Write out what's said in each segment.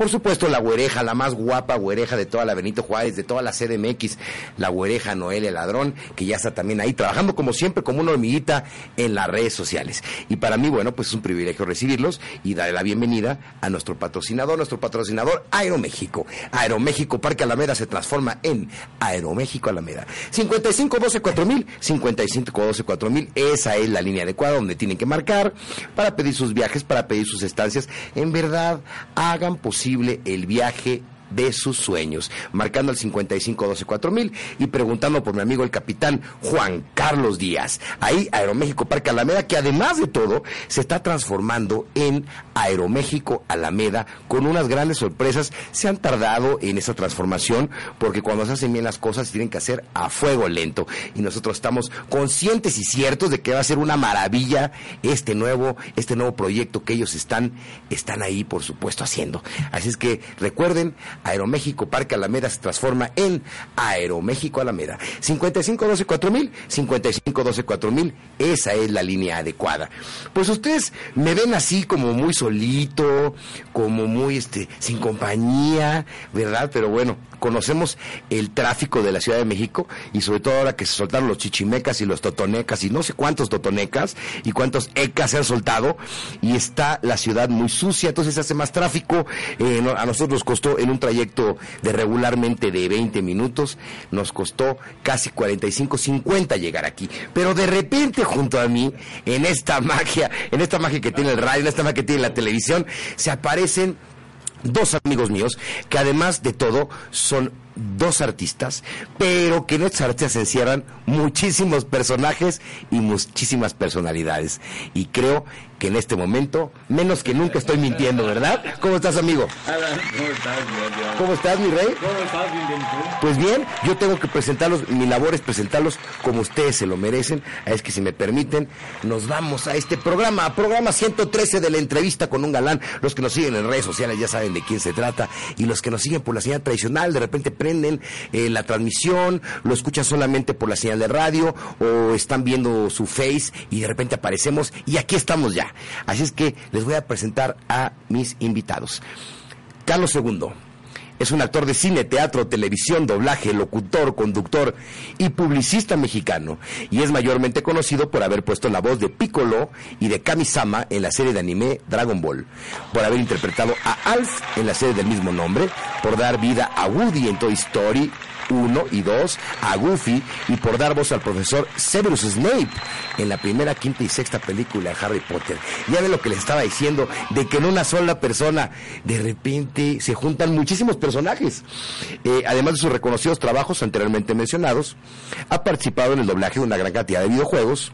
Por supuesto, la güereja, la más guapa güereja de toda la Benito Juárez, de toda la CDMX, la güereja Noelia Ladrón, que ya está también ahí trabajando como siempre, como una hormiguita en las redes sociales. Y para mí, bueno, pues es un privilegio recibirlos y darle la bienvenida a nuestro patrocinador, nuestro patrocinador Aeroméxico. Aeroméxico Parque Alameda se transforma en Aeroméxico Alameda. 55 12 4000, 55 12 4000, esa es la línea adecuada donde tienen que marcar para pedir sus viajes, para pedir sus estancias. En verdad, hagan posible el viaje de sus sueños, marcando el 55 12 4000 y preguntando por mi amigo el capitán Juan Carlos Díaz. Ahí Aeroméxico Parque Alameda, que además de todo se está transformando en Aeroméxico Alameda con unas grandes sorpresas. Se han tardado en esa transformación porque cuando se hacen bien las cosas se tienen que hacer a fuego lento y nosotros estamos conscientes y ciertos de que va a ser una maravilla este nuevo este nuevo proyecto que ellos están están ahí por supuesto haciendo. Así es que recuerden Aeroméxico Parque Alameda se transforma en Aeroméxico Alameda. 55124000, 55124000, esa es la línea adecuada. Pues ustedes me ven así como muy solito, como muy este sin compañía, ¿verdad? Pero bueno, conocemos el tráfico de la Ciudad de México y sobre todo ahora que se soltaron los chichimecas y los totonecas y no sé cuántos totonecas y cuántos ecas se han soltado y está la ciudad muy sucia, entonces hace más tráfico. Eh, a nosotros nos costó en un trayecto de regularmente de 20 minutos, nos costó casi 45, 50 llegar aquí. Pero de repente junto a mí, en esta magia, en esta magia que tiene el radio, en esta magia que tiene la televisión, se aparecen dos amigos míos que además de todo son dos artistas, pero que en estos artistas se encierran muchísimos personajes y muchísimas personalidades. Y creo que en este momento, menos que nunca estoy mintiendo, ¿verdad? ¿Cómo estás, amigo? ¿Cómo estás, ¿Cómo estás, mi rey? ¿Cómo estás, bien, Pues bien, yo tengo que presentarlos, mi labor es presentarlos como ustedes se lo merecen. Es que si me permiten, nos vamos a este programa, programa 113 de la entrevista con un galán. Los que nos siguen en redes sociales ya saben de quién se trata. Y los que nos siguen por la señal tradicional, de repente prenden eh, la transmisión, lo escuchan solamente por la señal de radio o están viendo su face y de repente aparecemos y aquí estamos ya. Así es que les voy a presentar a mis invitados. Carlos II es un actor de cine, teatro, televisión, doblaje, locutor, conductor y publicista mexicano. Y es mayormente conocido por haber puesto la voz de Piccolo y de Kamisama en la serie de anime Dragon Ball. Por haber interpretado a Alf en la serie del mismo nombre. Por dar vida a Woody en Toy Story 1 y 2, a Goofy y por dar voz al profesor Severus Snape en la primera, quinta y sexta película de Harry Potter. Ya ve lo que les estaba diciendo, de que en una sola persona de repente se juntan muchísimos personajes. Eh, además de sus reconocidos trabajos anteriormente mencionados, ha participado en el doblaje de una gran cantidad de videojuegos,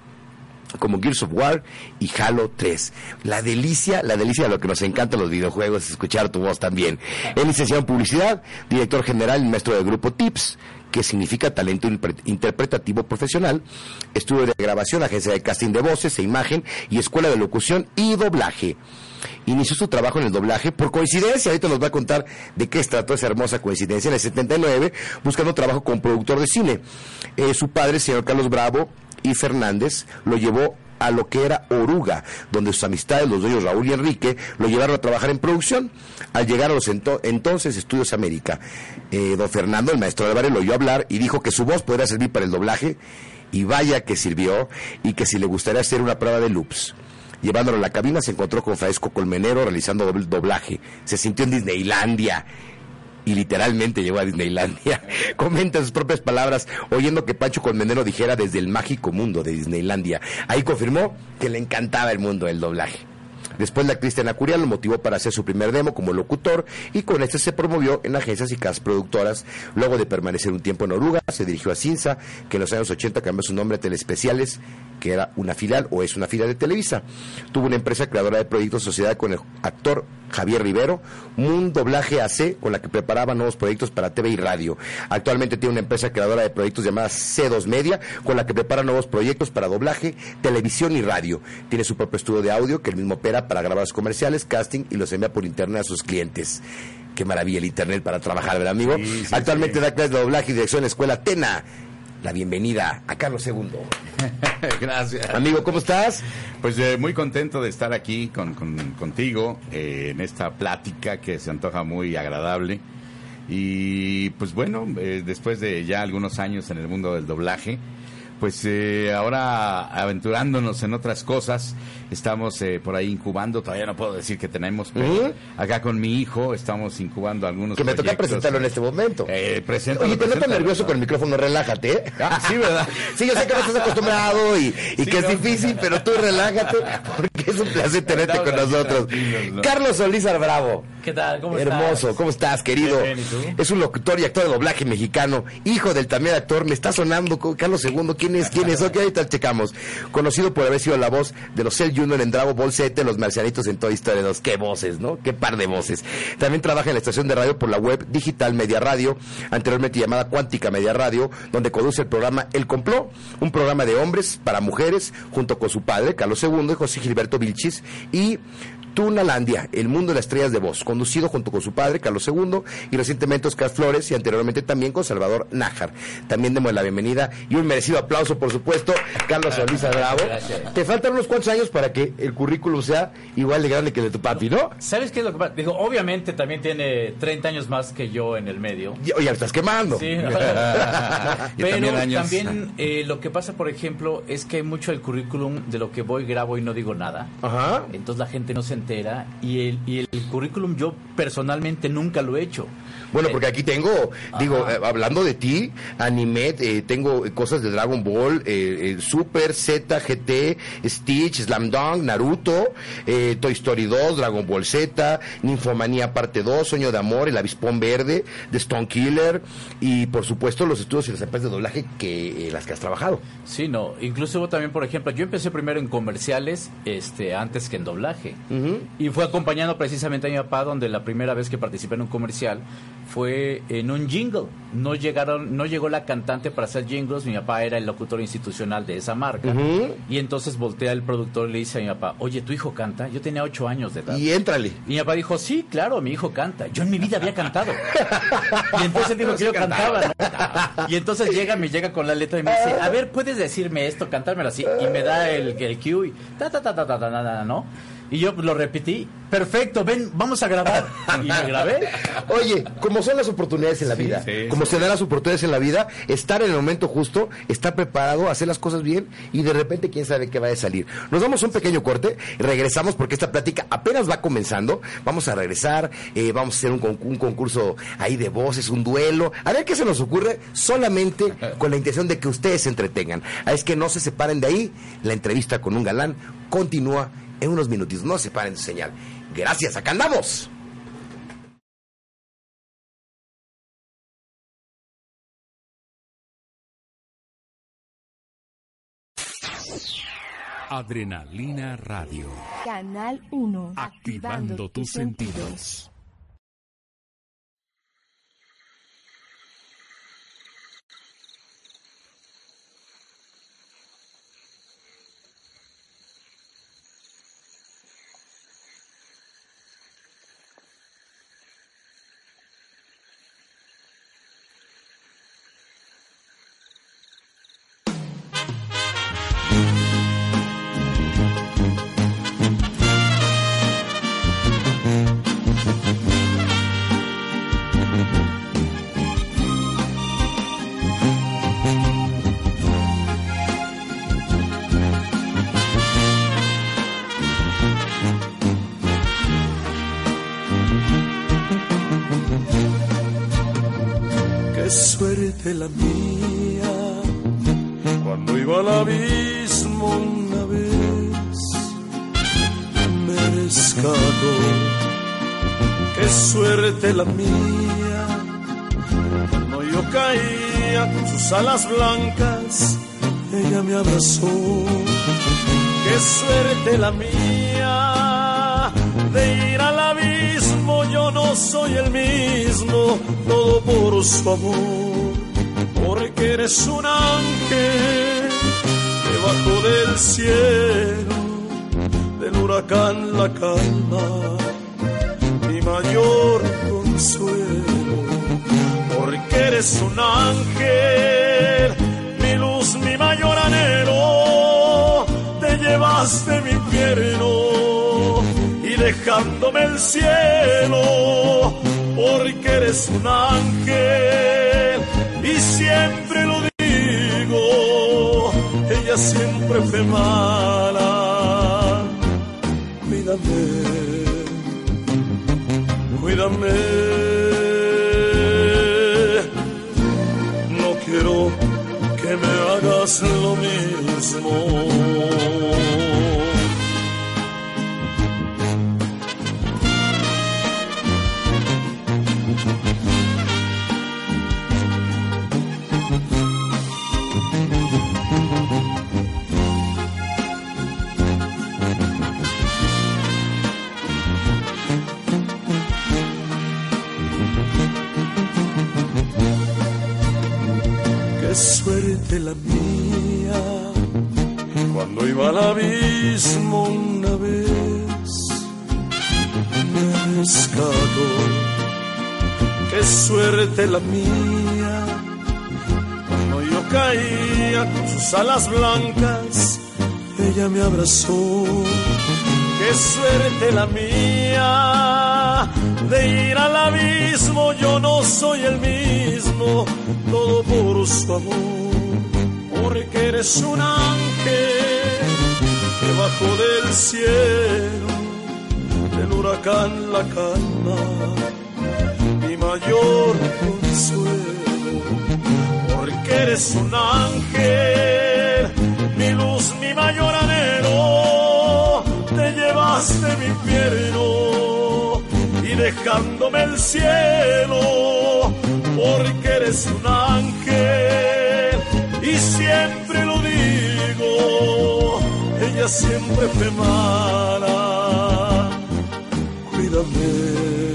como Gears of War y Halo 3. La delicia, la delicia de lo que nos encanta los videojuegos, escuchar tu voz también. Es licenciado en publicidad, director general y maestro del grupo Tips, que significa talento interpretativo profesional, estudio de grabación, agencia de casting de voces e imagen y escuela de locución y doblaje. Inició su trabajo en el doblaje por coincidencia, ahorita nos va a contar de qué trató esa hermosa coincidencia en el 79, buscando trabajo como productor de cine. Eh, su padre, señor Carlos Bravo, y Fernández lo llevó a lo que era Oruga, donde sus amistades, los dueños Raúl y Enrique, lo llevaron a trabajar en producción. Al llegar a los entonces Estudios América, eh, don Fernando, el maestro Álvarez, lo oyó hablar y dijo que su voz podría servir para el doblaje, y vaya que sirvió, y que si le gustaría hacer una prueba de loops. Llevándolo a la cabina se encontró con Fraesco Colmenero realizando doblaje. Se sintió en Disneylandia y literalmente llegó a Disneylandia. Comenta sus propias palabras, oyendo que Pancho Colmenero dijera desde el mágico mundo de Disneylandia. Ahí confirmó que le encantaba el mundo del doblaje. Después la Cristiana Curia lo motivó para hacer su primer demo como locutor y con este se promovió en agencias y casas productoras. Luego de permanecer un tiempo en Oruga, se dirigió a Cinza, que en los años 80 cambió su nombre a Telespeciales, que era una filial o es una filial de Televisa. Tuvo una empresa creadora de proyectos sociedad con el actor Javier Rivero, un doblaje AC con la que preparaba nuevos proyectos para TV y radio. Actualmente tiene una empresa creadora de proyectos llamada C2 Media, con la que prepara nuevos proyectos para doblaje, televisión y radio. Tiene su propio estudio de audio que él mismo opera para grabar comerciales, casting y los envía por internet a sus clientes. Qué maravilla el internet para trabajar, ¿verdad, amigo? Actualmente da clases de doblaje y dirección en la escuela Tena la bienvenida a Carlos II. Gracias. Amigo, ¿cómo estás? Pues eh, muy contento de estar aquí con, con- contigo eh, en esta plática que se antoja muy agradable. Y pues bueno, eh, después de ya algunos años en el mundo del doblaje, pues eh, ahora aventurándonos en otras cosas, estamos eh, por ahí incubando, todavía no puedo decir que tenemos, pero acá con mi hijo estamos incubando algunos Que me toca proyectos. presentarlo en este momento. Eh, preséntalo, Oye, te preséntalo. nervioso con el micrófono, relájate. ¿eh? Ah, sí, ¿verdad? Sí, yo sé que no estás acostumbrado y, y Sí, que es no. difícil, pero tú relájate porque es un placer tenerte con nosotros. Carlos Solís Bravo. ¿Qué tal? ¿Cómo estás? Hermoso, ¿cómo estás, querido? Es un locutor y actor de doblaje mexicano, hijo del también actor, me está sonando Carlos II, ¿quién es? ¿Quién es? Ok, ahorita checamos. Conocido por haber sido la voz de los Cell Junior en Dragon Ball Z, los marcianitos en Toy Story 2. Qué voces, ¿no? Qué par de voces. También trabaja en la estación de radio por la web Digital Media Radio, anteriormente llamada Cuántica Media Radio, donde conduce el programa El Complot, un programa de hombres para mujeres, junto con su padre, Carlos II, y José Gilberto Vilchis, y Tunalandia, el mundo de las estrellas de voz, conducido junto con su padre, Carlos II, y recientemente Oscar Flores, y anteriormente también con Salvador Nájar. También demos la bienvenida y un merecido aplauso, por supuesto, Carlos Solís Bravo. Gracias. Te faltan unos cuantos años para que el currículum sea igual de grande que el de tu papi, ¿no? ¿Sabes qué es lo que pasa? Digo, obviamente también tiene 30 años más que yo en el medio. Y- Oye, me estás quemando. Sí, Pero también eh, lo que pasa, por ejemplo, es que hay mucho del currículum de lo que voy, grabo y no digo nada. Ajá. Entonces la gente no se y el, y el currículum yo personalmente nunca lo he hecho. Bueno, Eh, porque aquí tengo, digo, eh, hablando de ti, anime, eh, tengo cosas de Dragon Ball, eh, eh, Super, Z, GT, Stitch, Slam Dunk, Naruto, eh, Toy Story 2, Dragon Ball Z, Ninfomanía Parte 2, Sueño de Amor, El Avispón Verde, The Stone Killer, y por supuesto los estudios y las empresas de doblaje que las que has trabajado. Sí, no. Incluso también, por ejemplo, yo empecé primero en comerciales, este, antes que en doblaje. Y fue acompañando precisamente a mi papá, donde la primera vez que participé en un comercial fue en un jingle. No llegaron, no llegó la cantante para hacer jingles, mi papá era el locutor institucional de esa marca. Y entonces voltea el productor y le dice a mi papá, oye, ¿tu hijo canta? Yo tenía ocho años de edad. Y éntrale. Y mi papá dijo, sí, claro, mi hijo canta. Yo en mi vida había cantado. Y entonces él dijo que yo cantaba. ¿no? Y entonces llega, me llega con la letra y me dice, a ver, ¿puedes decirme esto, cantármelo así? Y me da el, el cue y ta, ta, ta, ta, ta, ta, ta, ta, ¿no? Y yo lo repetí, perfecto, ven, vamos a grabar. Y me grabé. Oye, como son las oportunidades en la Sí, vida, sí, como se dan las oportunidades en la vida, estar en el momento justo, estar preparado, hacer las cosas bien y de repente quién sabe qué va a salir. Nos damos un pequeño corte regresamos porque esta plática apenas va comenzando. Vamos a regresar, eh, vamos a hacer un, con- un concurso ahí de voces, un duelo. A ver qué se nos ocurre solamente con la intención de que ustedes se entretengan. Ah, Es que no se separen de ahí. La entrevista con un galán continúa en unos minutitos. No se separen de su señal. Gracias, acá andamos. Adrenalina Radio. Canal 1. Activando tus sentidos. Suerte la mía. Cuando yo caía con sus alas blancas ella me abrazó. Qué suerte la mía de ir al abismo, yo no soy el mismo, todo por su amor, porque eres un ángel debajo del cielo, del huracán la calma, mi mayor eres un ángel, mi luz, mi mayor anhelo, te llevaste mi infierno y dejándome el cielo, porque eres un ángel y siempre lo digo, ella siempre fue mala, cuídame, cuídame. Me hagas lo mismo. La mía. Cuando yo caía con sus alas blancas ella me abrazó. Qué suerte la mía de ir al abismo, yo no soy el mismo, todo por su amor, porque eres un ángel que bajó del cielo, del huracán la calma, mayor consuelo, porque eres un ángel, mi luz, mi mayor anhelo, te llevaste mi infierno y dejándome el cielo, porque eres un ángel y siempre lo digo, ella siempre fue mala. Cuídame,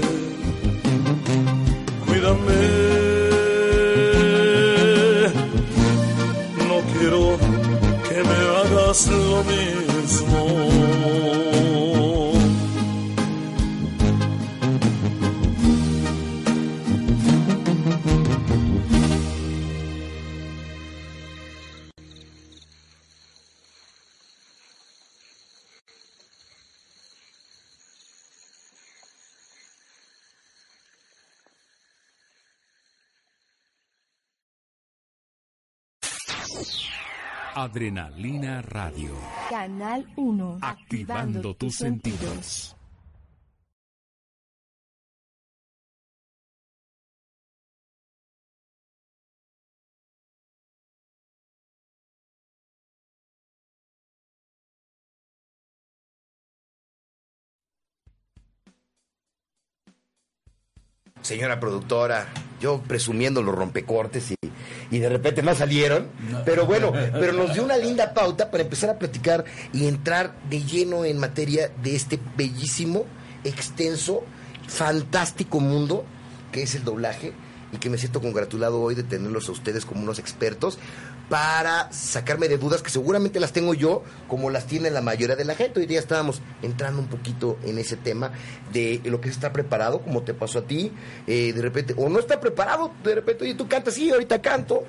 No quiero que me hagas lo mismo. Adrenalina Radio. Canal 1. Activando tus sentidos. Señora productora, yo presumiendo los rompecortes y, y de repente no salieron, pero bueno, pero nos dio una linda pauta para empezar a platicar y entrar de lleno en materia de este bellísimo, extenso, fantástico mundo que es el doblaje. Y que me siento congratulado hoy de tenerlos a ustedes como unos expertos para sacarme de dudas que seguramente las tengo yo como las tiene la mayoría de la gente. Hoy día estábamos entrando un poquito en ese tema de lo que es estar preparado, como te pasó a ti, eh, de repente, o no está preparado, de repente, oye, tú cantas, sí, ahorita canto,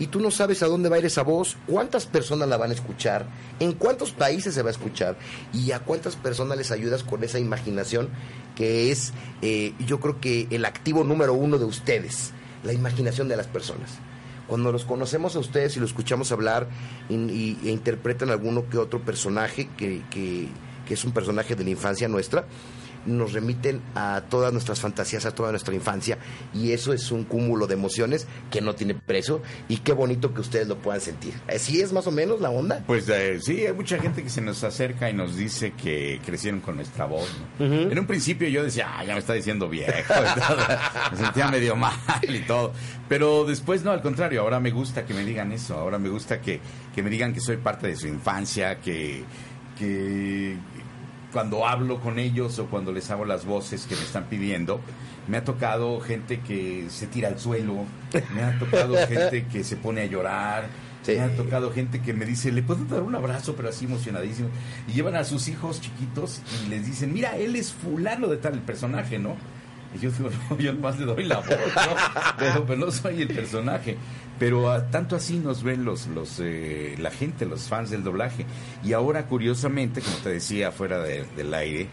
y tú no sabes a dónde va a ir esa voz, cuántas personas la van a escuchar, en cuántos países se va a escuchar, y a cuántas personas les ayudas con esa imaginación que es, eh, yo creo que el activo número uno de ustedes, la imaginación de las personas cuando los conocemos a ustedes y lo escuchamos hablar y, e interpretan alguno que otro personaje que- que es un personaje de la infancia nuestra, nos remiten a todas nuestras fantasías, a toda nuestra infancia, y eso es un cúmulo de emociones que no tiene precio, y qué bonito que ustedes lo puedan sentir. ¿Así es más o menos la onda? Pues eh, sí, hay mucha gente que se nos acerca y nos dice que crecieron con nuestra voz. ¿no? En un principio yo decía, ah, ya me está diciendo viejo. me sentía medio mal y todo. Pero después no, al contrario, ahora me gusta que me digan eso. Ahora me gusta que, que me digan que soy parte de su infancia, que, que cuando hablo con ellos o cuando les hago las voces que me están pidiendo, me ha tocado gente que se tira al suelo, me ha tocado gente que se pone a llorar, Sí. me ha tocado gente que me dice, ¿le puedo dar un abrazo? Pero así emocionadísimo. Y llevan a sus hijos chiquitos y les dicen, mira, él es fulano de tal el personaje, ¿no? Y yo digo, no, yo más le doy la voz, ¿no? Pero, pero no soy el personaje. Pero ah, tanto así nos ven los, los, eh, la gente, los fans del doblaje. Y ahora, curiosamente, como te decía fuera de- del aire,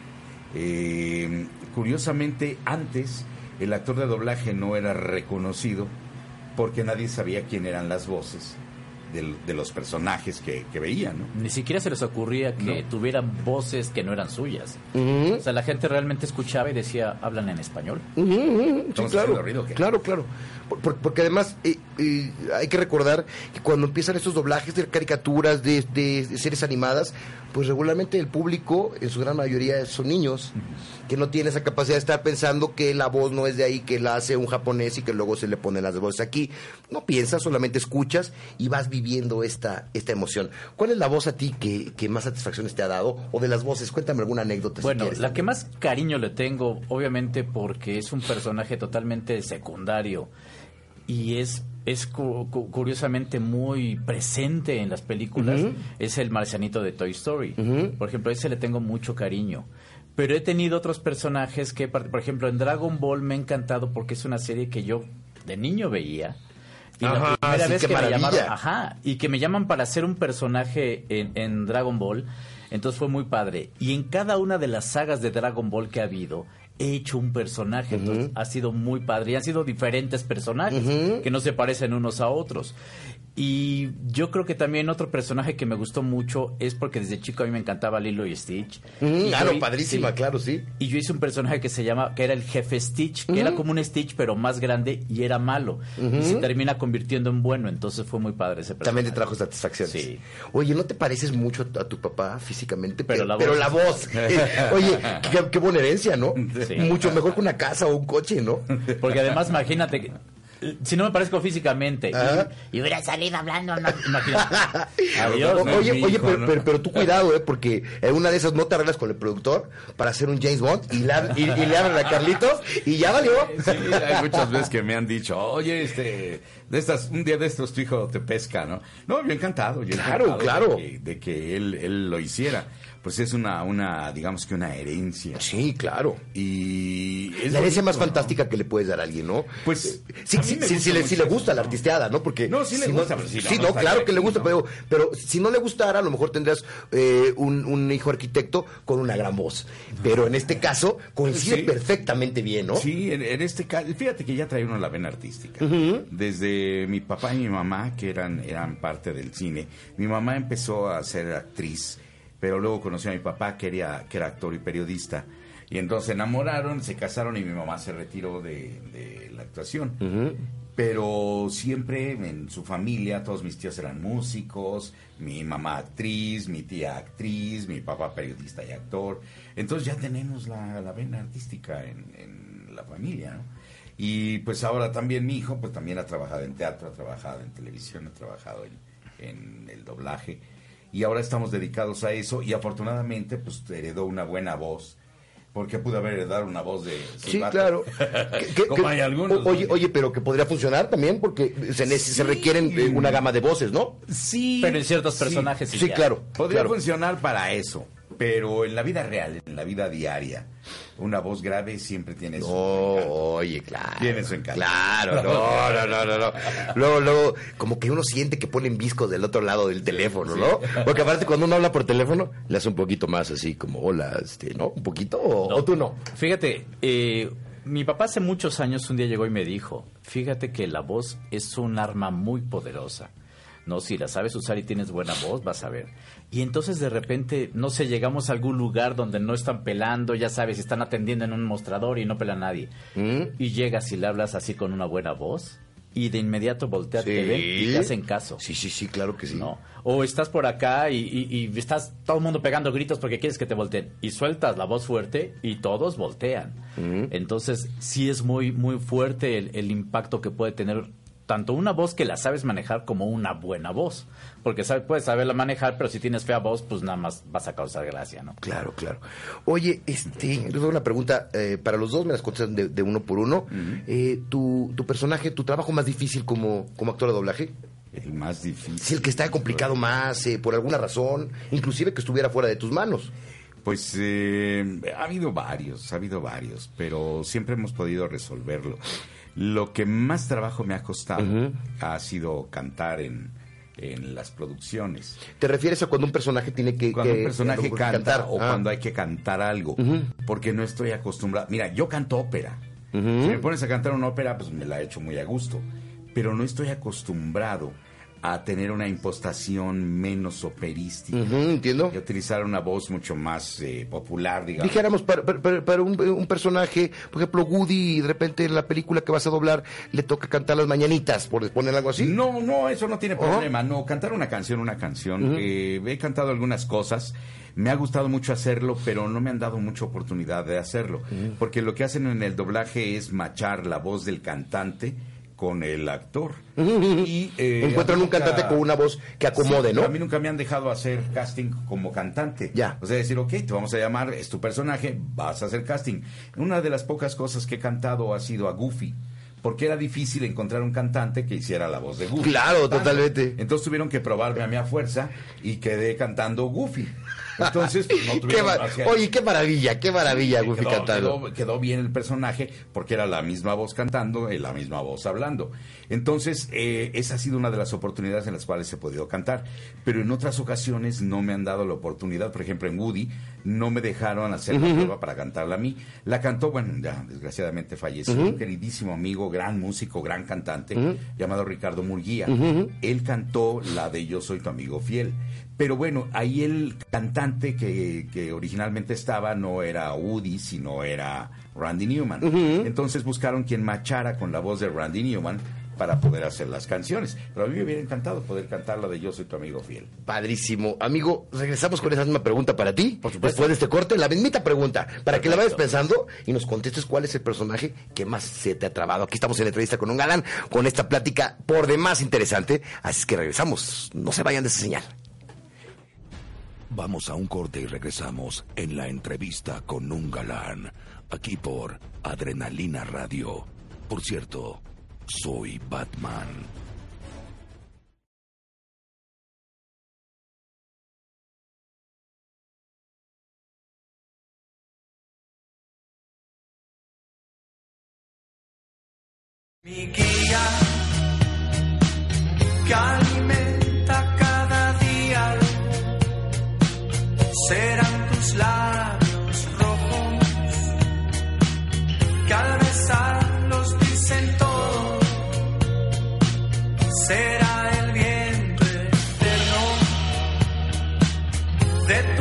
Eh, curiosamente, antes el actor de doblaje no era reconocido porque nadie sabía quién eran las voces de, los personajes que, que veían, ¿no? Ni siquiera se les ocurría que No. tuvieran voces que no eran suyas. O sea, la gente realmente escuchaba y decía, ¿hablan en español? Ujú, ujú, Sí, ¿Estamos claro, haciendo ruido o qué? claro, claro. Por- por- porque además eh, eh, hay que recordar que cuando empiezan estos doblajes de caricaturas, de, de- de series animadas, pues regularmente el público, en su gran mayoría, son niños que no tienen esa capacidad de estar pensando que la voz no es de ahí, que la hace un japonés y que luego se le ponen las voces aquí. No piensas, solamente escuchas y vas viviendo esta, esta emoción. ¿Cuál es la voz a ti que, que más satisfacciones te ha dado? O de las voces, cuéntame alguna anécdota. Bueno, la que más cariño le tengo, obviamente porque es un personaje totalmente secundario y es, es cu- cu- curiosamente muy presente en las películas, es el marcianito de Toy Story. Por ejemplo, a ese le tengo mucho cariño. Pero he tenido otros personajes que, por ejemplo, en Dragon Ball me ha encantado porque es una serie que yo de niño veía. Y la primera vez que me llamaron, ajá, y que me llaman para ser un personaje en, en Dragon Ball, entonces fue muy padre. Y en cada una de las sagas de Dragon Ball que ha habido, hecho un personaje, entonces ha sido muy padre. Y han sido diferentes personajes que no se parecen unos a otros. Y yo creo que también otro personaje que me gustó mucho es porque desde chico a mí me encantaba Lilo y Stitch. Mm, Y claro, yo- padrísima, sí. claro, sí. Y yo hice un personaje que se llama, que era el jefe Stitch, que era como un Stitch pero más grande y era malo. Y se termina convirtiendo en bueno, entonces fue muy padre ese personaje. También te trajo satisfacciones. Sí. Oye, ¿no te pareces mucho a tu papá físicamente? Pero la pero voz. la voz. Oye, qué, qué buena herencia, ¿no? Sí. Mucho mejor que una casa o un coche, ¿no? Porque además, imagínate, si no me parezco físicamente y, y hubiera salido hablando, no, imagínate. Adiós. O- no, oye, oye, pero, pero, pero tú cuidado, ¿eh? Porque en una de esas no te arreglas con el productor para hacer un James Bond y, la- y- y le hablan a Carlitos y ya valió. Sí, hay muchas veces que me han dicho, oye, este, de estas, un día de estos tu hijo te pesca, ¿no? No, yo encantado, yo Claro, encantado claro. De que, de que él, él lo hiciera. Pues es una, una, digamos que una herencia. Sí, claro. Y es La herencia bonito, más ¿no? fantástica que le puedes dar a alguien, ¿no? Pues, sí, mí sí, me sí, gusta sí le, sí mucho le gusta la artisteada, ¿no? Porque No, sí le si gusta, pero no, sí, no claro que le gusta, pero, pero si no le gustara, a lo mejor tendrás eh, un, un hijo arquitecto con una gran voz. Pero en este caso coincide Sí. perfectamente bien, ¿no? Sí, en, en este caso, fíjate que ya trae uno la vena artística. Desde mi papá y mi mamá, que eran, eran parte del cine, mi mamá empezó a ser actriz, pero luego conoció a mi papá, que era, que era actor y periodista. Y entonces se enamoraron, se casaron y mi mamá se retiró de, de la actuación. Pero siempre en su familia, todos mis tíos eran músicos, mi mamá actriz, mi tía actriz, mi papá periodista y actor. Entonces ya tenemos la, la vena artística en, en la familia, ¿no? Y pues ahora también mi hijo, pues también ha trabajado en teatro, ha trabajado en televisión, ha trabajado en, en el doblaje. Y ahora estamos dedicados a eso y afortunadamente pues heredó una buena voz. Porque pudo haber heredado una voz de... Sí, claro. Que- que- Como que- hay algunos. Oye, ¿no? oye, pero que podría funcionar también porque se, ne- se Sí. requieren eh, una gama de voces, ¿no? Sí. Pero en ciertos sí. personajes sí. Sí, claro. Podría claro. funcionar para eso, pero en la vida real, en la vida diaria, una voz grave siempre tiene su No, encanto. oye, claro. Tiene su encanto. Claro, no, no, no, no, no. Luego, luego, como que uno siente que ponen viscos del otro lado del teléfono, ¿no? Porque aparte cuando uno habla por teléfono, le hace un poquito más así como, hola, este, ¿no? Un poquito, o, o tú no. Fíjate, eh, mi papá hace muchos años un día llegó y me dijo, fíjate que la voz es un arma muy poderosa. No, si la sabes usar y tienes buena voz, vas a ver. Y entonces de repente, no sé, llegamos a algún lugar donde no están pelando, ya sabes, están atendiendo en un mostrador y no pela a nadie. Y llegas y le hablas así con una buena voz y de inmediato volteas, te ven y te hacen caso. Sí, sí, sí, claro que sí. ¿no? O estás por acá y, y- y estás todo el mundo pegando gritos porque quieres que te volteen. Y sueltas la voz fuerte y todos voltean. Entonces, sí es muy, muy fuerte el, el impacto que puede tener tanto una voz que la sabes manejar como una buena voz. Porque sabe- puedes saberla manejar, pero si tienes fea voz, pues nada más vas a causar gracia, ¿no? Claro, claro. Oye, este, una pregunta eh, para los dos, me las contestan de, de uno por uno. Eh, tu, tu personaje, tu trabajo más difícil como, como actor de doblaje, El más difícil. si el que está complicado más, eh, por alguna razón, inclusive que estuviera fuera de tus manos. Pues eh, ha habido varios, ha habido varios, pero siempre hemos podido resolverlo. Lo que más trabajo me ha costado ha sido cantar en, en las producciones. ¿Te refieres a cuando un personaje tiene que, Cuando que- un personaje que canta cantar? o Ah. cuando hay que cantar algo, porque no estoy acostumbrado. Mira, yo canto ópera. Si me pones a cantar una ópera, pues me la he hecho muy a gusto, pero no estoy acostumbrado a tener una impostación menos operística. Ujú, entiendo. Y utilizar una voz mucho más eh, popular, digamos. Dijéramos, para, para- para- un, un personaje, por ejemplo, Woody, de repente en la película que vas a doblar le toca cantar las mañanitas, por poner algo así. No, no, eso no tiene problema. No, cantar una canción, una canción. Eh, he cantado algunas cosas. Me ha gustado mucho hacerlo, pero no me han dado mucha oportunidad de hacerlo. Porque lo que hacen en el doblaje es machar la voz del cantante con el actor. Y, eh, Encuentran un cantante con una voz que acomode, Sí, ¿no? A mí nunca me han dejado hacer casting como cantante. Ya. O sea, decir, ok, te vamos a llamar, es tu personaje, vas a hacer casting. Una de las pocas cosas que he cantado ha sido a Goofy. Porque era difícil encontrar un cantante que hiciera la voz de Goofy. Claro, totalmente. Entonces tuvieron que probarme a mí a fuerza y quedé cantando Goofy. Entonces, pues, no Qué tuvieron que- Oye, qué maravilla, qué maravilla, Sí, Goofy quedó, cantando. quedó- quedó bien el personaje porque era la misma voz cantando y la misma voz hablando. Entonces, eh, esa ha sido una de las oportunidades en las cuales he podido cantar. Pero en otras ocasiones no me han dado la oportunidad. Por ejemplo, en Woody no me dejaron hacer la prueba para cantarla a mí. La cantó, bueno, ya desgraciadamente falleció, un queridísimo amigo, gran músico, gran cantante, llamado Ricardo Murguía. Él cantó la de Yo soy tu amigo fiel. Pero bueno, ahí el cantante que, que originalmente estaba no era Woody, sino era Randy Newman. Entonces buscaron quien machara con la voz de Randy Newman para poder hacer las canciones. Pero a mí me hubiera encantado poder cantar la de Yo soy tu amigo fiel. Padrísimo. Amigo, regresamos con esa misma pregunta para ti. Por supuesto. Después de este corte, la mismita pregunta. Para que la vayas pensando y nos contestes cuál es el personaje que más se te ha trabado. Aquí estamos en entrevista con un galán, con esta plática por demás interesante. Así que regresamos. No se vayan de esa señal. Vamos a un corte y regresamos en la entrevista con un galán, aquí por Adrenalina Radio. Por cierto, soy Batman. Mi guía que alimenta cada día serán tus labios será el viento eterno de tu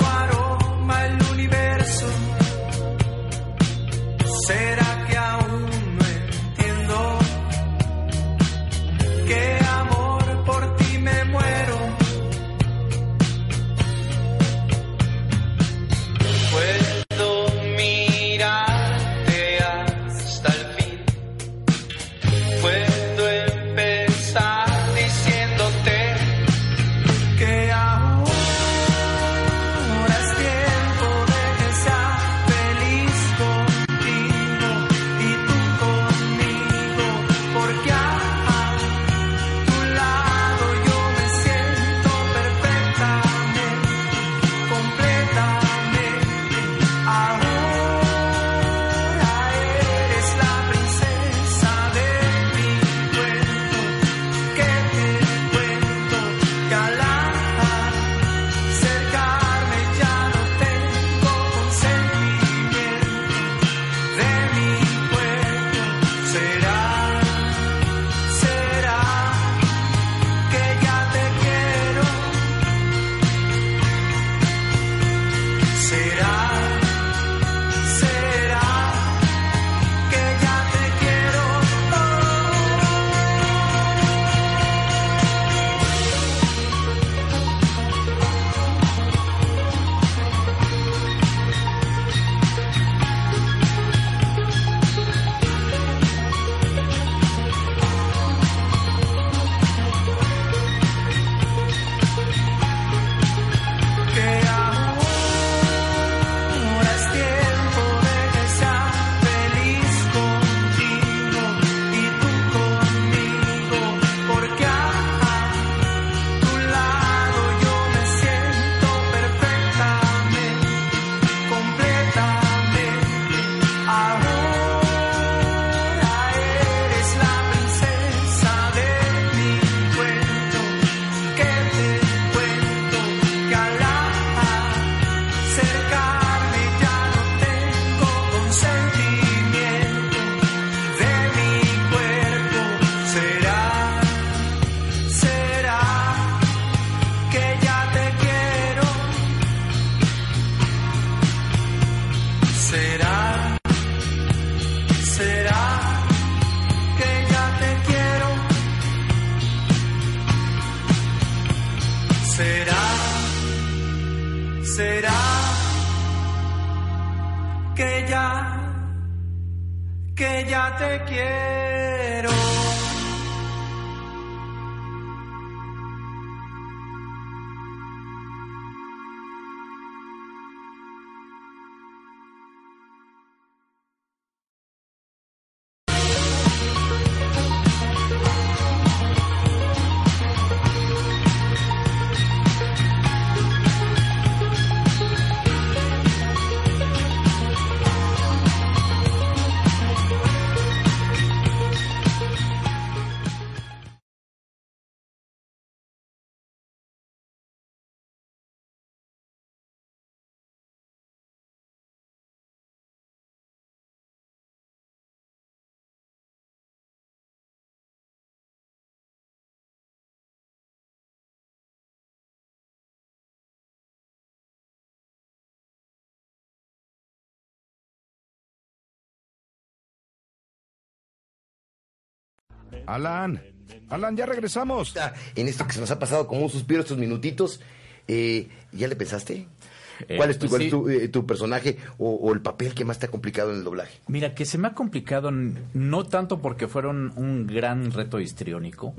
Alan, Alan, ya regresamos. Ah, En esto que se nos ha pasado como un suspiro estos minutitos, eh, ¿ya le pensaste? Eh, ¿Cuál es tu, pues cuál es tu, eh, tu personaje o, o el papel que más te ha complicado en el doblaje? Mira, que se me ha complicado no tanto porque fueron un gran reto histriónico,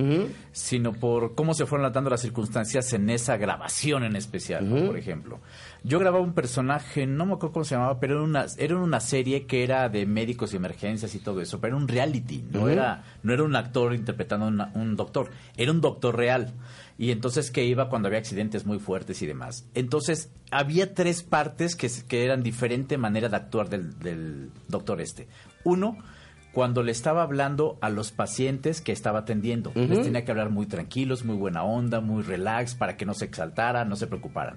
sino por cómo se fueron dando las circunstancias en esa grabación en especial, ¿no? por ejemplo. Yo grababa un personaje, no me acuerdo cómo se llamaba, pero era una, era una serie que era de médicos y emergencias y todo eso, pero era un reality, no, era, no era un actor interpretando una- un doctor, era un doctor real. Y entonces que iba cuando había accidentes muy fuertes y demás. Entonces había tres partes que, que eran diferente manera de actuar del, del doctor este. Uno, cuando le estaba hablando a los pacientes que estaba atendiendo. Les tenía que hablar muy tranquilos, muy buena onda, muy relax, para que no se exaltaran, no se preocuparan.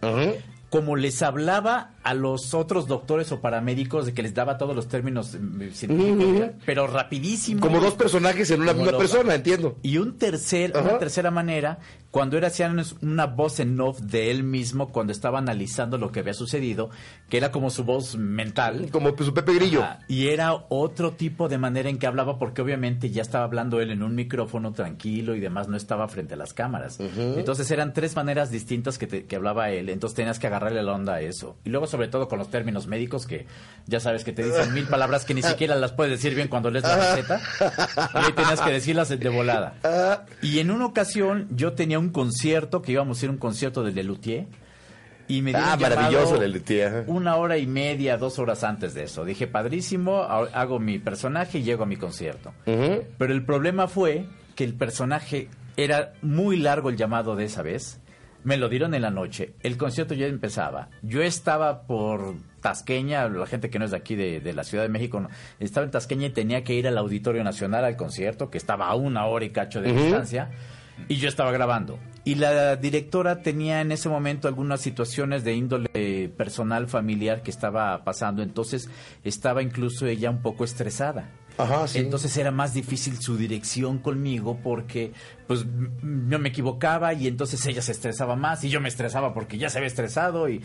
Como les hablaba a los otros doctores o paramédicos de que les daba todos los términos mm, científicos, pero rapidísimo. Como dos personajes en una misma persona, entiendo. Y un tercer, Ajá. una tercera manera, cuando era hacían una voz en off de él mismo cuando estaba analizando lo que había sucedido, que era como su voz mental. Como su Pepe Grillo. Y era otro tipo de manera en que hablaba, porque obviamente ya estaba hablando él en un micrófono tranquilo y demás, no estaba frente a las cámaras. Entonces eran tres maneras distintas que, te- que hablaba él, entonces tenías que agarrarle la onda a eso. Y luego, sobre todo, con los términos médicos, que ya sabes que te dicen mil palabras que ni siquiera las puedes decir bien cuando lees la receta, y ahí tenías que decirlas de volada. Y en una ocasión, yo tenía un concierto, que íbamos a ir a un concierto de Lelutier. Y me Ah, maravilloso Lelutier. Una hora y media, dos horas antes de eso. Dije, padrísimo, ha- hago mi personaje y llego a mi concierto. Pero el problema fue que el personaje era muy largo el llamado de esa vez. Me lo dieron en la noche. El concierto ya empezaba. Yo estaba por Tasqueña, la gente que no es de aquí de, de la Ciudad de México, no, estaba en Tasqueña y tenía que ir al Auditorio Nacional al concierto, que estaba a una hora y cacho de distancia. Y yo estaba grabando. Y la directora tenía en ese momento algunas situaciones de índole personal, familiar que estaba pasando. Entonces estaba incluso ella un poco estresada. Ajá, sí. Entonces era más difícil su dirección conmigo porque pues yo me equivocaba y entonces ella se estresaba más y yo me estresaba porque ya se había estresado y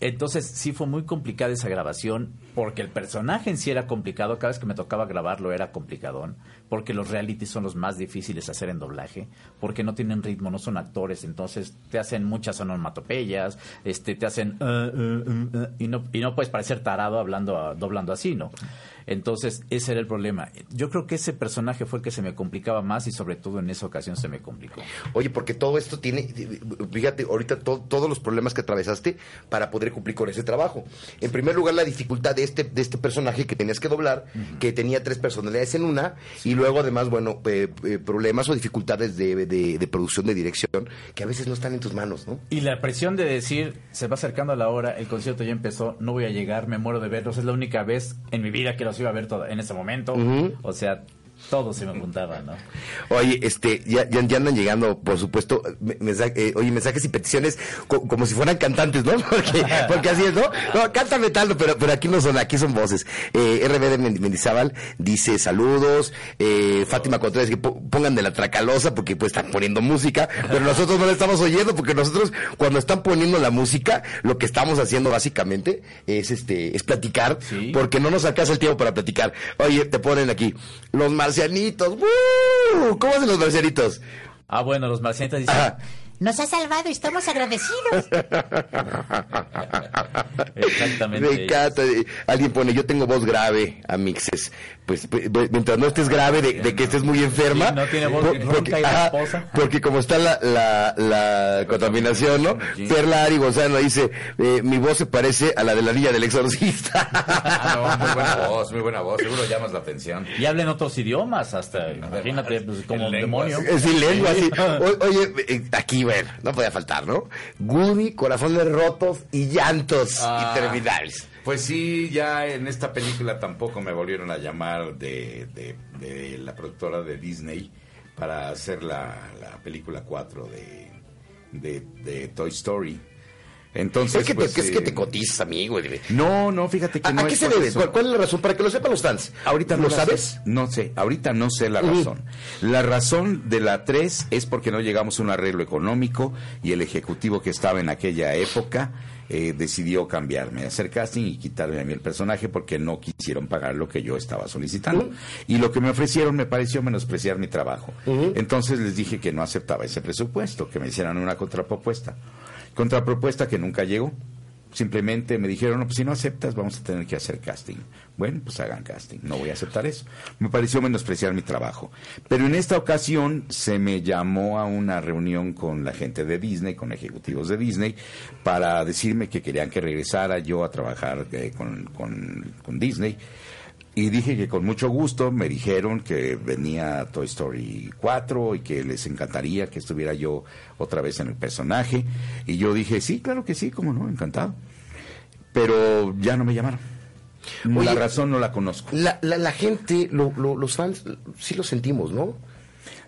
entonces sí fue muy complicada esa grabación porque el personaje en sí era complicado, cada vez que me tocaba grabarlo era complicadón, porque los realities son los más difíciles de hacer en doblaje, porque no tienen ritmo, no son actores, entonces te hacen muchas onomatopeyas, este te hacen "Uh, uh, uh, uh", y no y no puedes parecer tarado hablando doblando así, ¿no? Entonces, ese era el problema. Yo creo que ese personaje fue el que se me complicaba más y sobre todo en esa ocasión se me complicó. Oye, porque todo esto tiene, fíjate, ahorita to- todos los problemas que atravesaste para poder cumplir con ese trabajo. En primer lugar, la dificultad de este, de este personaje que tenías que doblar, que tenía tres personalidades en una, y luego además, bueno, eh, eh, problemas o dificultades de, de- de producción, de dirección, que a veces no están en tus manos, ¿no? Y la presión de decir, se va acercando a la hora, el concierto ya empezó, no voy a llegar, me muero de verlos, es la única vez en mi vida que los iba a ver todo, en ese momento. O sea, todo se me juntaba, ¿no? Oye, este, ya, ya, ya andan llegando, por supuesto, me- mensaje- eh, oye, mensajes y peticiones co- como si fueran cantantes, ¿no? Porque, porque así es, ¿no? No, cántame tal, pero, pero aquí no son, aquí son voces. Eh, RB de Mend- Mendizábal dice saludos, eh, Fátima Contreras que po- pongan de la tracalosa porque pues están poniendo música, pero nosotros no la estamos oyendo porque nosotros cuando están poniendo la música, lo que estamos haciendo básicamente es este, es platicar, Sí. porque no nos alcanza el tiempo para platicar. Oye, te ponen aquí, los marcianitos, ¡woo! ¿Cómo hacen los marcianitos? Ah, bueno, los marcianitas dicen, Ajá. Nos ha salvado y estamos agradecidos. Exactamente. Me encanta. Alguien pone, yo tengo voz grave, amixes. Pues, mientras no estés grave de, de que estés muy enferma. Sí, no tiene voz por- ronca y ajá, porque como está la, la, la contaminación, ¿no? Perla Ari Gonzalo dice, eh, mi voz se parece a la de la niña del exorcista. Ah, no, muy buena voz, muy buena voz. Seguro llamas la atención. Y hablen otros idiomas hasta, imagínate, pues, como lenguas. demonio. Es sin lengua, sí. O- oye, eh, aquí, bueno, no podía faltar, ¿no? Woody, corazones rotos y llantos Ah. interminables. Pues sí, ya en esta película tampoco me volvieron a llamar de, de- de la productora de Disney para hacer la, la película 4 de, de, de Toy Story. Entonces, es que, pues, te, es eh, que te cotizas, amigo. No, no, fíjate que ¿A, no a qué se debe? ¿Cuál, cuál es la razón? Para que lo sepan los fans. Ahorita ¿Lo no la sabes? sé. No sé, ahorita no sé la razón. La razón de la 3 es porque no llegamos a un arreglo económico y el ejecutivo que estaba en aquella época eh, decidió cambiarme, hacer casting y quitarme a mí el personaje porque no quisieron pagar lo que yo estaba solicitando. Y lo que me ofrecieron me pareció menospreciar mi trabajo. Entonces les dije que no aceptaba ese presupuesto, que me hicieran una contrapropuesta. Contrapropuesta que nunca llegó. Simplemente me dijeron, no, pues si no aceptas vamos a tener que hacer casting. Bueno, pues hagan casting, no voy a aceptar eso. Me pareció menospreciar mi trabajo. Pero en esta ocasión se me llamó a una reunión con la gente de Disney, con ejecutivos de Disney, para decirme que querían que regresara yo a trabajar eh, con, con- con Disney. Y dije que con mucho gusto me dijeron que venía Toy Story 4 y que les encantaría que estuviera yo otra vez en el personaje. Y yo dije, sí, claro que sí, cómo no, encantado. Pero ya no me llamaron. Oye, la razón no la conozco. La, la, la gente, lo- lo- los fans, sí lo sentimos, ¿no?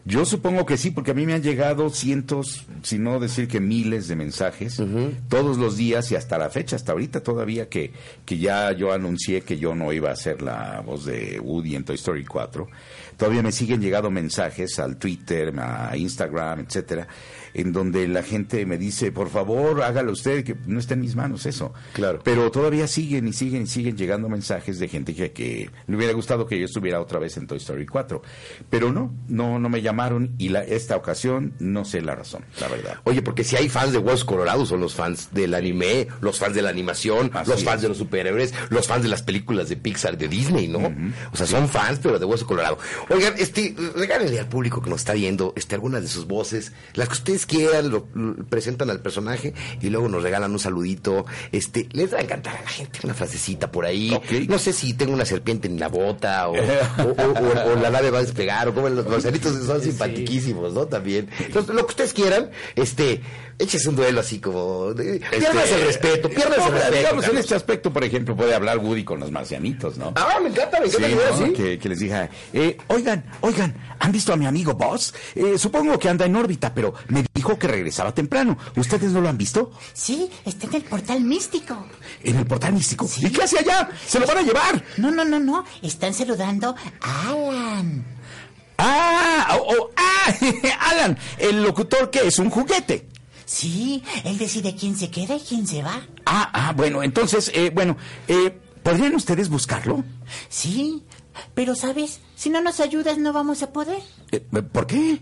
Yo supongo que sí, porque a mí me han llegado cientos, si no decir que miles de mensajes, todos los días y hasta la fecha, hasta ahorita todavía que, que ya yo anuncié que yo no iba a ser la voz de Woody en Toy Story 4, todavía me siguen llegando mensajes al Twitter, a Instagram, etcétera, en donde la gente me dice, por favor, hágalo usted, que no está en mis manos eso. Claro. Pero todavía siguen y siguen y siguen llegando mensajes de gente que, que le hubiera gustado que yo estuviera otra vez en Toy Story 4. Pero no, no, no me llamaron y la, esta ocasión no sé la razón, la verdad. Oye, porque si hay fans de Huesos Colorados, son los fans del anime, los fans de la animación, Así los fans es. de los superhéroes, los fans de las películas de Pixar, de Disney, ¿no? O sea, son fans, pero de Hueso Colorado. Oigan, este, regálenle al público que nos está viendo, este, algunas de sus voces, las que ustedes quieran, lo, lo- presentan al personaje y luego nos regalan un saludito. Este, les va a encantar a la gente una frasecita por ahí. No sé si tengo una serpiente en la bota o, o- o- o- o la nave va a despegar o como los marcelitos son simpatiquísimos, ¿no? También. Entonces, lo que ustedes quieran, este, échese un duelo así como, de- pierdas el respeto, pierdas No, el respeto. digamos, en este aspecto, por ejemplo, puede hablar Woody con los marcianitos, ¿no? Ah, me encanta, me encanta Sí, sí. que les diga, eh, oigan, oigan, ¿han visto a mi amigo Boss? Eh, supongo que anda en órbita, pero me dijo que regresaba temprano. ¿Ustedes no lo han visto? Sí, está en el portal místico. En el portal místico. ¿Y qué hace allá? ¡Se lo van a llevar! No, no, no, no. Están saludando a Alan. ¡Ah! oh, oh, ¡Ah! Alan, el locutor que es un juguete. Sí, él decide quién se queda y quién se va. Ah, ah, bueno, entonces, eh, bueno, eh, ¿podrían ustedes buscarlo? Sí, pero sabes, si no nos ayudas no vamos a poder. Eh, ¿Por qué?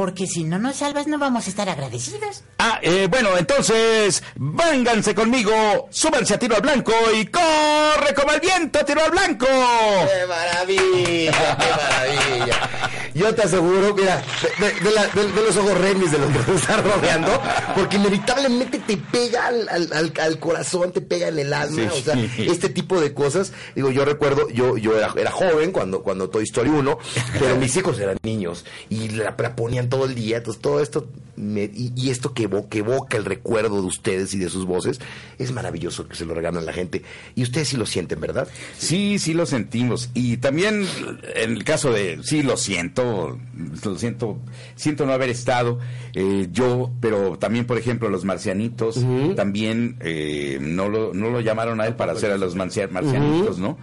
Porque si no nos salvas no vamos a estar agradecidos. Ah, eh, bueno, entonces, vénganse conmigo, súbanse a tiro al blanco y corre como el viento a tiro al blanco. ¡Qué maravilla! ¡Qué maravilla! Yo te aseguro, mira, de, de- de la- de- de los ojos remis de los que nos están rodeando, porque inevitablemente te pega al, al- al- al corazón, te pega en el alma, Sí. o sea, este tipo de cosas. Digo, yo recuerdo, yo, yo era, era joven cuando, cuando Toy Story 1, pero mis hijos eran niños y la, la ponían todo el día, entonces todo esto, me- y, y esto que, evo- que evoca el recuerdo de ustedes y de sus voces, es maravilloso que se lo regalan a la gente. Y ustedes sí lo sienten, ¿verdad? Sí, sí lo sentimos. Y también en el caso de, sí lo siento, lo siento, siento no haber estado eh, yo, pero también, por ejemplo, los marcianitos, también eh, no, lo, no lo llamaron a él para hacer a los marcia- marcianitos, ¿no?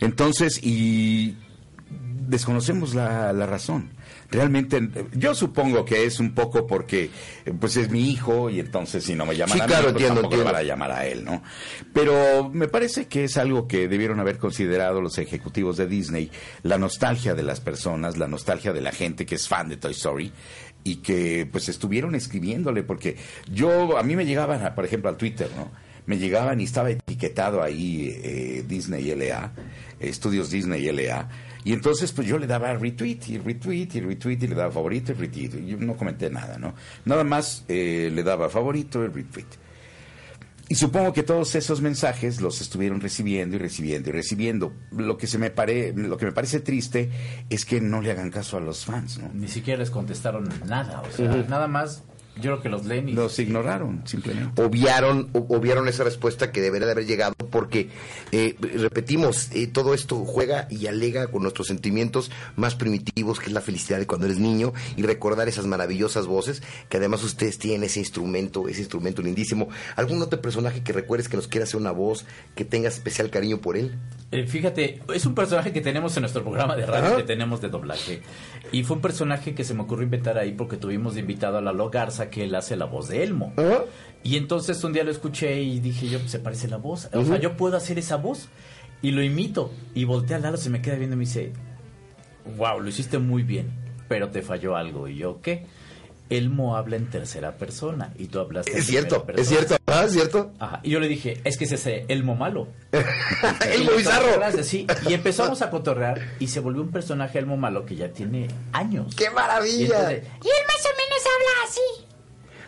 Entonces, y desconocemos la, la razón. Realmente, yo supongo que es un poco porque, pues es mi hijo y entonces si no me llaman Sí, a claro, mí, pues entiendo, tampoco le entiendo. van a llamar a él, ¿no? Pero me parece que es algo que debieron haber considerado los ejecutivos de Disney, la nostalgia de las personas, la nostalgia de la gente que es fan de Toy Story y que pues estuvieron escribiéndole porque yo, a mí me llegaban, a- por ejemplo, al Twitter, ¿no? Me llegaban y estaba etiquetado ahí eh, Disney LA, Estudios Disney LA, y entonces pues yo le daba retweet y retweet y retweet y le daba favorito y retweet, y yo no comenté nada, ¿no? Nada más eh, le daba favorito y retweet. Y supongo que todos esos mensajes los estuvieron recibiendo y recibiendo y recibiendo. Lo que se me pare, lo que me parece triste es que no le hagan caso a los fans, ¿no? Ni siquiera les contestaron nada, o sea, nada más, yo creo que los y... Los ignoraron, simplemente. obviaron, obviaron esa respuesta que debería de haber llegado porque, eh, repetimos, eh, todo esto juega y alega con nuestros sentimientos más primitivos, que es la felicidad de cuando eres niño, y recordar esas maravillosas voces, que además ustedes tienen ese instrumento, ese instrumento lindísimo. ¿Algún otro personaje que recuerdes que nos quiera hacer una voz, que tengas especial cariño por él? Eh, fíjate, es un personaje que tenemos en nuestro programa de radio que tenemos de doblaje. Y fue un personaje que se me ocurrió inventar ahí porque tuvimos de invitado a Lalo Garza, que él hace la voz de Elmo. Y entonces un día lo escuché y dije yo, se parece la voz. O sea, yo puedo hacer esa voz. Y lo imito. Y voltea a Lalo, se me queda viendo y me dice, wow, lo hiciste muy bien, pero te falló algo. Y yo, ¿qué? Elmo habla en tercera persona y tú hablaste en Es cierto, es persona". cierto, ¿ah? ¿Es cierto? Ajá. Y yo le dije, es que es ese Elmo malo. el Y bizarro. Sí, y empezamos a cotorrear y se volvió un personaje Elmo malo que ya tiene años. ¡Qué Y maravilla! entonces, Y él más o menos habla así.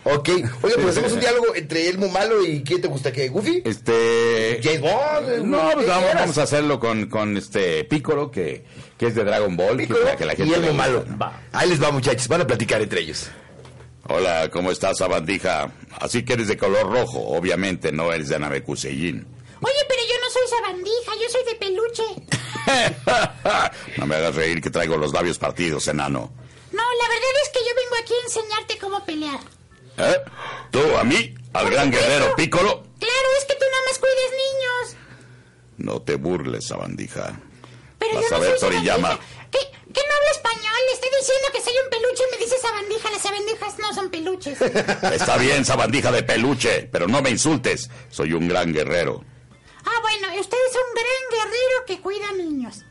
Ok, oye, pues hacemos un diálogo entre Elmo Malo y ¿quién te gusta? ¿Qué? ¿Goofy? Este. James Bond. No, pues ¿qué vamos, a hacerlo con, con este Piccolo, que, que es de Dragon Ball. que Piccolo para que la gente y Elmo Malo. Ahí les va, muchachos. Van a platicar entre ellos. Hola, ¿cómo estás, sabandija? Así que eres de color rojo, obviamente, no eres de Namekuseiin. Oye, pero yo no soy sabandija, yo soy de peluche. no me hagas reír que traigo los labios partidos, enano. No, la verdad es que yo vengo aquí a enseñarte cómo pelear. ¿Eh? ¿Tú a mí? ¿Al gran guerrero Piccolo? Claro, es que tú nada más cuides niños. No te burles, sabandija. Pero Vas yo a no ver, soy Toriyama. ¿Qué, ¿Qué no hablo español? Le estoy diciendo que soy un peluche y me dice sabandija. Las sabandijas no son peluches. Está bien, sabandija de peluche, pero no me insultes. Soy un gran guerrero. ah, bueno, usted es un gran guerrero que cuida niños.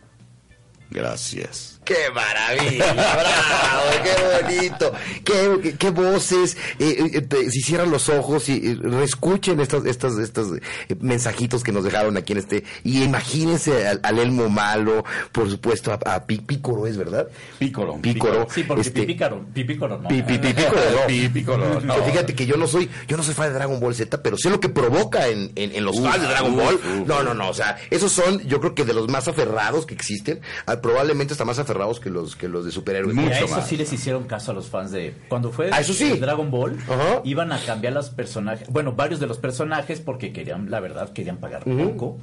Gracias. ¡Qué maravilla! ¡Bravo! ¡Qué bonito! ¡Qué, qué, qué voces! Eh, eh, si cierran los ojos y eh, reescuchen estos, estos, estos mensajitos que nos dejaron aquí en este... Y imagínense al, al Elmo Malo, por supuesto, a, a Pícoro, ¿es verdad? Pícoro. Pícoro. Sí, porque este, Pipícaro no. Pi- pi- Pícoro, no. No. Fíjate que yo no soy, yo no soy fan de Dragon Ball Z, pero sé lo que provoca en, en, en los Uf, fans de Dragon uf, Ball. uf. no, no, no, o sea, esos son, yo creo que de los más aferrados que existen, ah, probablemente hasta más aferrados que los que los de superhéroes. Y a Mucho eso más. sí les hicieron caso a los fans de... Cuando fue Ah, eso sí. de Dragon Ball, Ajá. iban a cambiar los personajes, bueno, varios de los personajes porque querían, la verdad, querían pagar poco.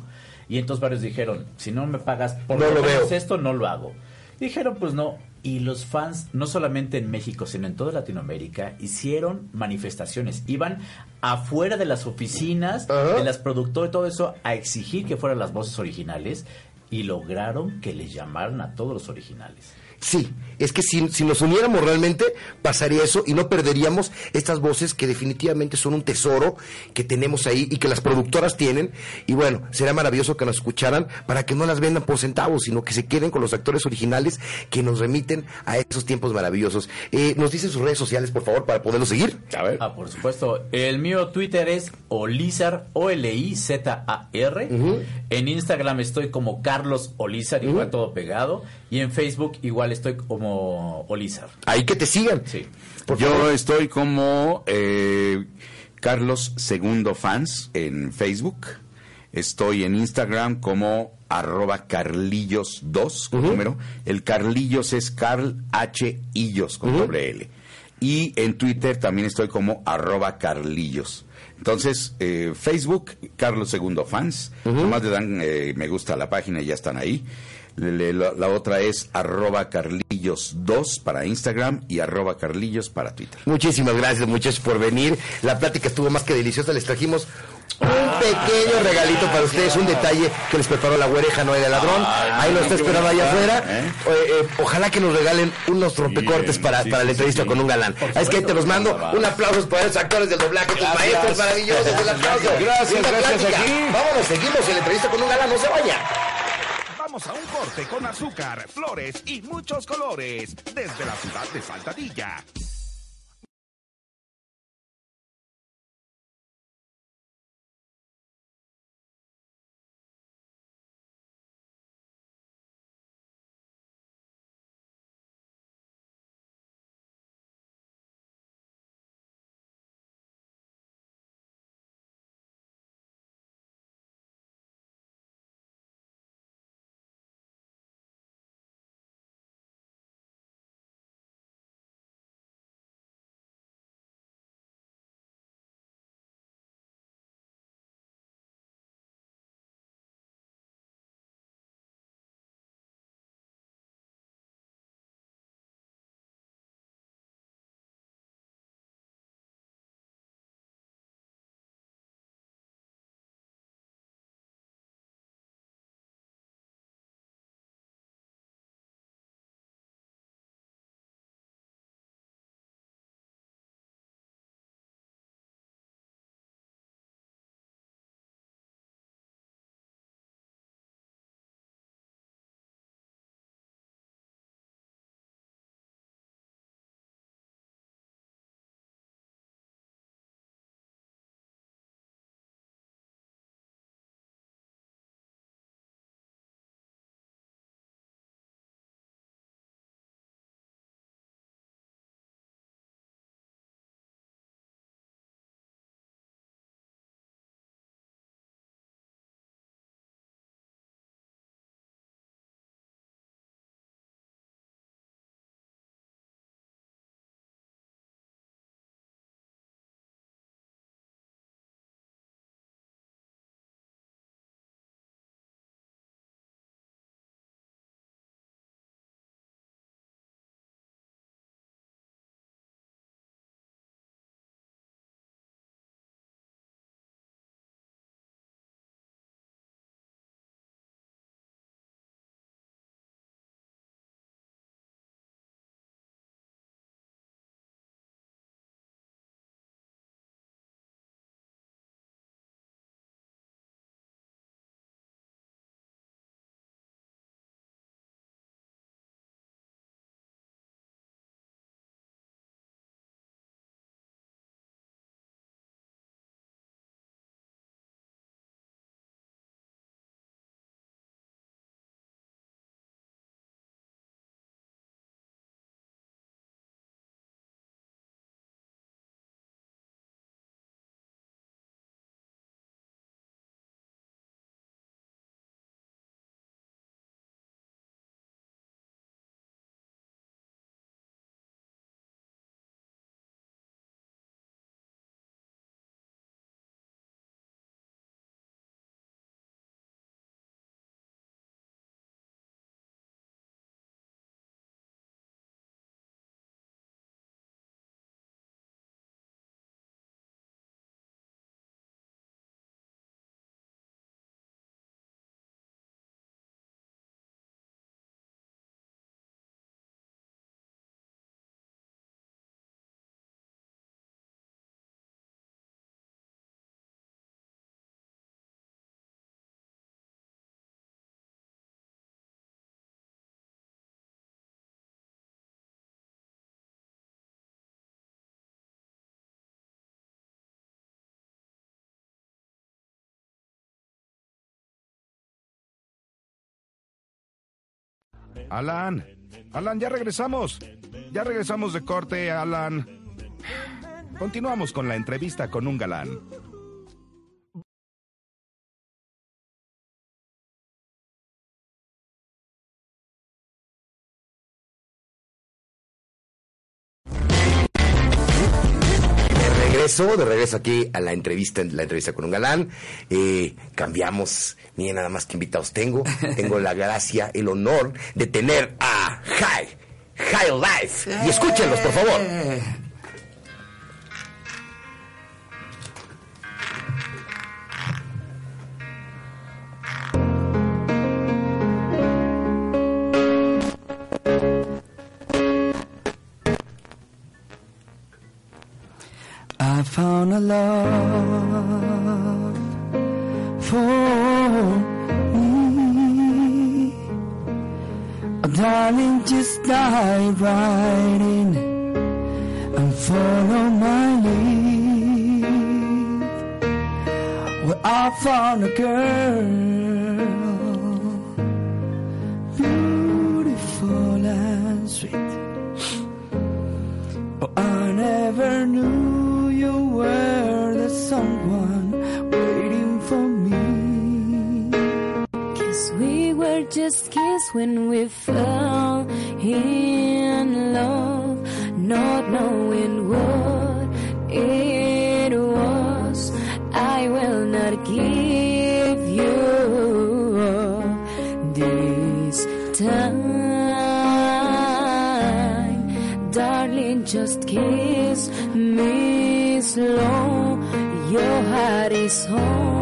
Y entonces varios dijeron, si no me pagas por No lo veo. esto, no lo hago. Dijeron, pues no. Y los fans, no solamente en México, sino en toda Latinoamérica, hicieron manifestaciones. Iban afuera de las oficinas, Ajá. de las productoras y todo eso, a exigir que fueran las voces originales. Y lograron que les llamaran a todos los originales. Sí, es que si, si nos uniéramos realmente pasaría eso y no perderíamos estas voces que definitivamente son un tesoro que tenemos ahí y que las productoras tienen. Y bueno, sería maravilloso que nos escucharan para que no las vendan por centavos, sino que se queden con los actores originales que nos remiten a esos tiempos maravillosos. Eh, ¿Nos dicen sus redes sociales, por favor, para poderlos seguir? A ver. Ah, por supuesto. El mío Twitter es Olizar, O-L-I-Z-A-R. En Instagram estoy como Carlos Olizar, igual todo pegado. Y en Facebook igual estoy como Olizar. Ahí que te sigan. Sí. Por Yo favor. estoy como eh, Carlos Segundo Fans en Facebook. Estoy en Instagram como arroba carlillos2 con número. El Carlillos es Carl H. Illos con doble L. Y en Twitter también estoy como arroba carlillos. Entonces, eh, Facebook, Carlos Segundo Fans. Nomás le dan eh, me gusta a la página y ya están ahí. La, la otra es arroba carlillos2 para Instagram y arroba carlillos para Twitter. Muchísimas gracias, muchachos, por venir. La plática estuvo más que deliciosa. Les trajimos un pequeño regalito para ustedes, un detalle que les preparó la güereja Noé de Ladrón. Ahí lo está esperando allá afuera. ¿eh? Eh, eh, ojalá que nos regalen unos rompecortes Bien, para, sí, para la entrevista sí, con un galán. Es que ahí te los mando. Un aplauso para esos actores del doblaje, tus maestros maravillosos. El aplauso. Gracias, gracias, aquí. Vámonos, seguimos en la entrevista con un galán. No se vaya. Con azúcar, flores y muchos colores. Desde la ciudad de Saltadilla. Alan, Alan, ya regresamos. Ya regresamos de corte, Alan. Continuamos con la entrevista con un galán. De regreso aquí a la entrevista, la entrevista con un galán. Eh, cambiamos, miren nada más que invitados tengo. Tengo la gracia, el honor de tener a High, High Life. Y escúchenlos, por favor. Found a love for me. Darling, just dive right in and follow my lead. Well, I found a girl, beautiful and sweet. Oh, I never knew you were the someone waiting for me. Cause we were just kids when we fell in love, not knowing what it was. I will not give you this time. Darling, just kiss me Slow, your heart is home.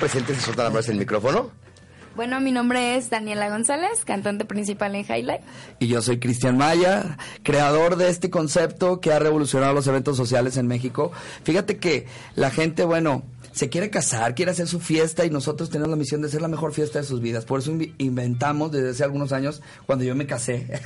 Preséntese, solta la el micrófono. Bueno, mi nombre es Daniela González, cantante principal en Highlight. Y yo soy Cristian Maya, creador de este concepto que ha revolucionado los eventos sociales en México. Fíjate que la gente, bueno, se quiere casar, quiere hacer su fiesta y nosotros tenemos la misión de ser la mejor fiesta de sus vidas. Por eso inventamos desde hace algunos años, cuando yo me casé.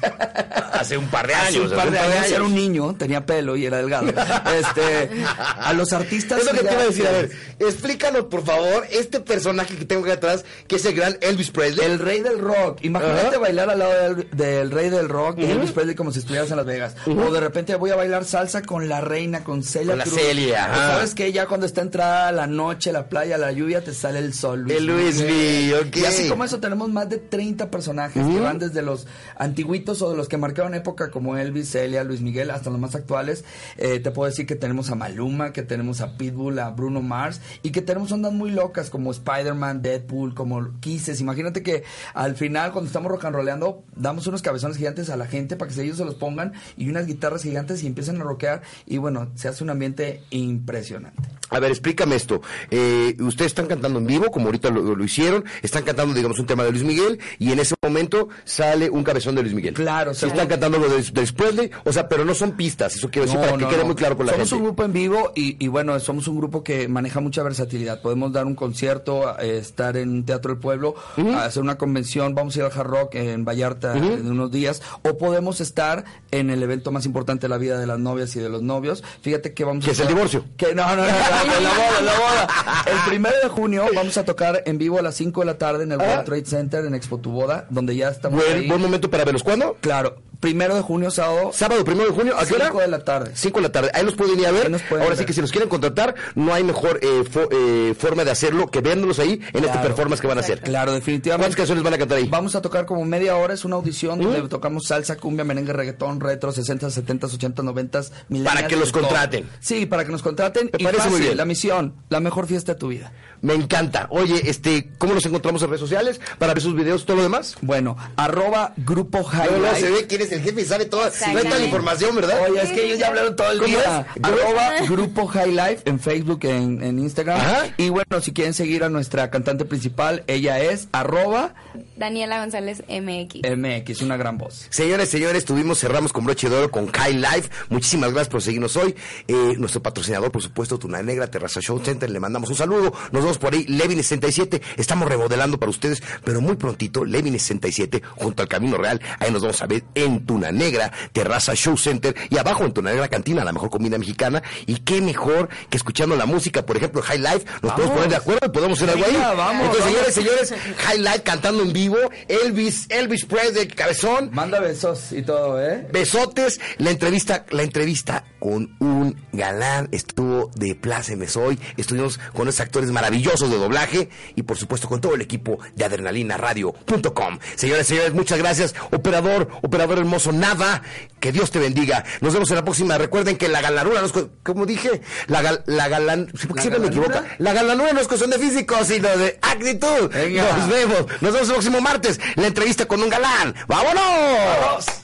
Hace un par de Hace años. un par de hace años, era un niño, tenía pelo y era delgado. Este, a los artistas. Es lo que te iba a decir, a ver, explícanos por favor este personaje que tengo aquí atrás, que es el gran Elvis Presley. El rey del rock. Imagínate bailar al lado del, del rey del rock, de Elvis Presley, como si estuvieras en Las Vegas. O de repente voy a bailar salsa con la reina, con Celia Con la Cruz. Celia, sabes que ya cuando está entrada la noche, la playa, la lluvia, te sale el sol. El Luis V, ok. Y así como eso, tenemos más de 30 personajes que van desde los antiguitos o de los que marcaron época, como Elvis, Celia, Luis Miguel, hasta los más actuales. Eh, te puedo decir que tenemos a Maluma, que tenemos a Pitbull, a Bruno Mars, y que tenemos ondas muy locas como Spider-Man, Deadpool, como Kisses. Imagínate que al final, cuando estamos rock and rollando, damos unos cabezones gigantes a la gente para que ellos se los pongan y unas guitarras gigantes y empiezan a rockear. Y bueno, se hace un ambiente impresionante. A ver, explícame esto. Eh, ustedes están cantando en vivo, como ahorita lo, lo hicieron, están cantando, digamos, un tema de Luis Miguel, y en ese momento sale un cabezón de Luis Miguel. Claro, Se están cantando de, de Presley, o sea, pero no son pistas, eso quiero decir, para que quede muy claro con la somos gente. un grupo en vivo y, y bueno, somos un grupo que maneja mucha versatilidad. Podemos dar un concierto, eh, estar en un teatro del pueblo, hacer una convención, vamos a ir al Hard Rock en Vallarta en unos días, o podemos estar en el evento más importante de la vida de las novias y de los novios. Fíjate que vamos Que a es el divorcio. Que no, no, no, no, la boda, la boda. El primero de junio vamos a tocar en vivo a las 5 de la tarde en el World Trade Center en Expo Tu Boda, donde ya estamos Buen, ahí. buen momento para verlos. ¿Cuándo? Claro, primero de junio, sábado. Sábado, primero de junio, ¿a qué hora? 5 de la tarde. 5 de la tarde. Ahí los pueden ir a ver. Ahora sí que si los quieren contratar, no hay mejor eh, fo- eh, forma de hacerlo que viéndolos ahí en este Claro. performance que van a hacer. Claro, definitivamente. ¿Cuántas canciones van a cantar ahí? Vamos a tocar como media hora, es una audición donde tocamos salsa, cumbia, merengue, reggaetón, retro, 60, 70, 80, 90, millennials, Para que los contraten. Sí, para que nos contraten. Me y parece muy fácil, bien. La misión, la mejor fiesta de tu vida. Me encanta. Oye, este, ¿cómo nos encontramos en redes sociales para ver sus videos, todo lo demás? Bueno, arroba Grupo Highlight. luego se ve quién es el jefe y sabe toda, toda la información, ¿verdad? Oye, es que ellos ya hablaron todo el ¿Cómo día. es? Arroba Grupo High Life en Facebook, en, en Instagram. Ajá. Y bueno, si quieren seguir a nuestra cantante principal, ella es arroba Daniela González MX. MX, una gran voz. Señores, señores, tuvimos, cerramos con broche de oro con High Life. Muchísimas gracias por seguirnos hoy. Eh, nuestro patrocinador, por supuesto, Tuna Negra, Terraza Show Center, le mandamos un saludo. Nos vemos por ahí, Levin 67. Estamos remodelando para ustedes, pero muy prontito, Levin 67, junto al Camino Real. Ahí nos vamos a ver en Tuna Negra, Terraza Show Center y abajo en Tuna Negra Cantina, la mejor comida mexicana. Y qué mejor que escuchando la música, por ejemplo, High Life. Nos podemos poner de acuerdo y podemos hacer algo ahí. Vamos, Entonces, vamos. señores, señores, High Life cantando en vivo, Elvis, Elvis Presley, cabezón. Manda besos y todo, ¿eh? Besotes, la entrevista, la entrevista con un galán estuvo de plácemes hoy. Estuvimos con esos actores maravillosos de doblaje y por supuesto con todo el equipo de adrenalinaradio.com. Señores, señores, muchas gracias. Operador, operador hermoso, nada. Que Dios te bendiga. Nos vemos en la próxima. Recuerden que la galanura no es, como dije, la, gal- la galan, sí, ¿La siempre me galanura? equivoco. La galanura no es cuestión de físico, sino de actitud. Venga. Nos vemos. Nos vemos el próximo martes. La entrevista con un galán. ¡Vámonos!